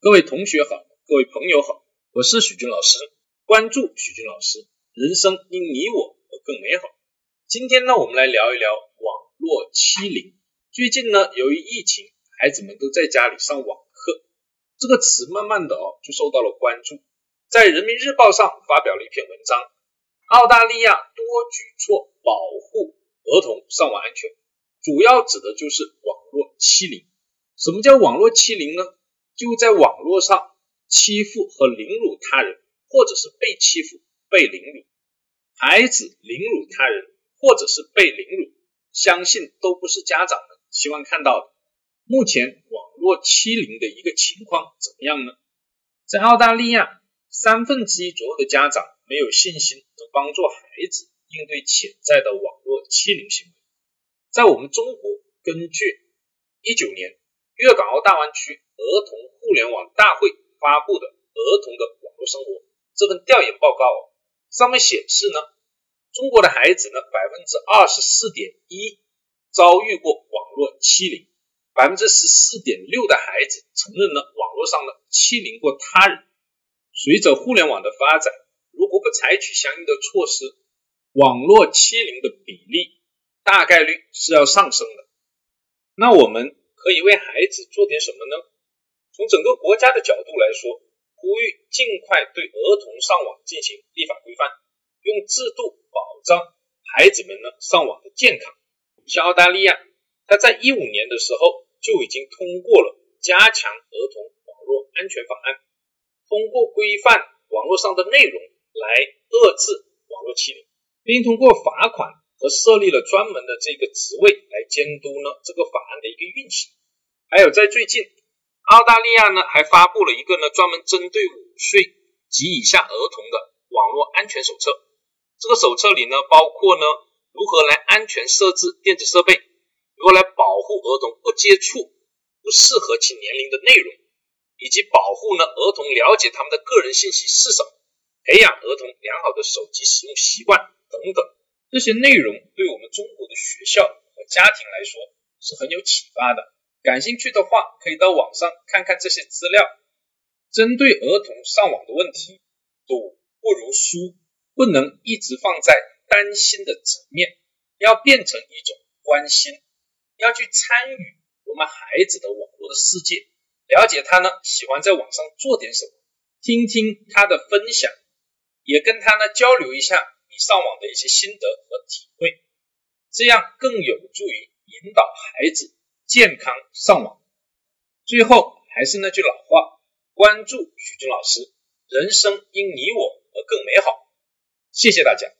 各位同学好，各位朋友好，我是许军老师。关注许军老师，人生因你我而更美好。今天呢，我们来聊一聊网络欺凌。最近呢，由于疫情，孩子们都在家里上网课，这个词慢慢的哦就受到了关注，在人民日报上发表了一篇文章，澳大利亚多举措保护儿童上网安全，主要指的就是网络欺凌。什么叫网络欺凌呢？就在网络上欺负和凌辱他人，或者是被欺负、被凌辱，孩子凌辱他人，或者是被凌辱，相信都不是家长们希望看到的。目前网络欺凌的一个情况怎么样呢？在澳大利亚，三分之一左右的家长没有信心能帮助孩子应对潜在的网络欺凌行为。在我们中国，根据一九年粤港澳大湾区儿童互联网大会发布的儿童的网络生活这份调研报告上面显示呢，中国的孩子呢百分之二十四点一遭遇过网络欺凌，百分之十四点六的孩子承认了网络上呢欺凌过他人。随着互联网的发展，如果不采取相应的措施，网络欺凌的比例大概率是要上升的。那我们可以为孩子做点什么呢？从整个国家的角度来说，呼吁尽快对儿童上网进行立法规范，用制度保障孩子们呢上网的健康。像澳大利亚，它在一五年的时候就已经通过了加强儿童网络安全法案，通过规范网络上的内容来遏制网络欺凌，并通过罚款和设立了专门的这个职位来监督呢这个法案的一个运行。还有在最近。澳大利亚呢还发布了一个呢专门针对五岁及以下儿童的网络安全手册。这个手册里呢包括呢如何来安全设置电子设备，如何来保护儿童不接触不适合其年龄的内容，以及保护呢儿童了解他们的个人信息是什么，培养儿童良好的手机使用习惯等等。这些内容对我们中国的学校和家庭来说是很有启发的。感兴趣的话，可以到网上看看这些资料。针对儿童上网的问题，赌不如输，不能一直放在担心的层面，要变成一种关心，要去参与我们孩子的网络的世界，了解他呢喜欢在网上做点什么，听听他的分享，也跟他呢交流一下上网的一些心得和体会，这样更有助于引导孩子。健康上网，最后还是那句老话，关注许军老师，人生因你我而更美好。谢谢大家。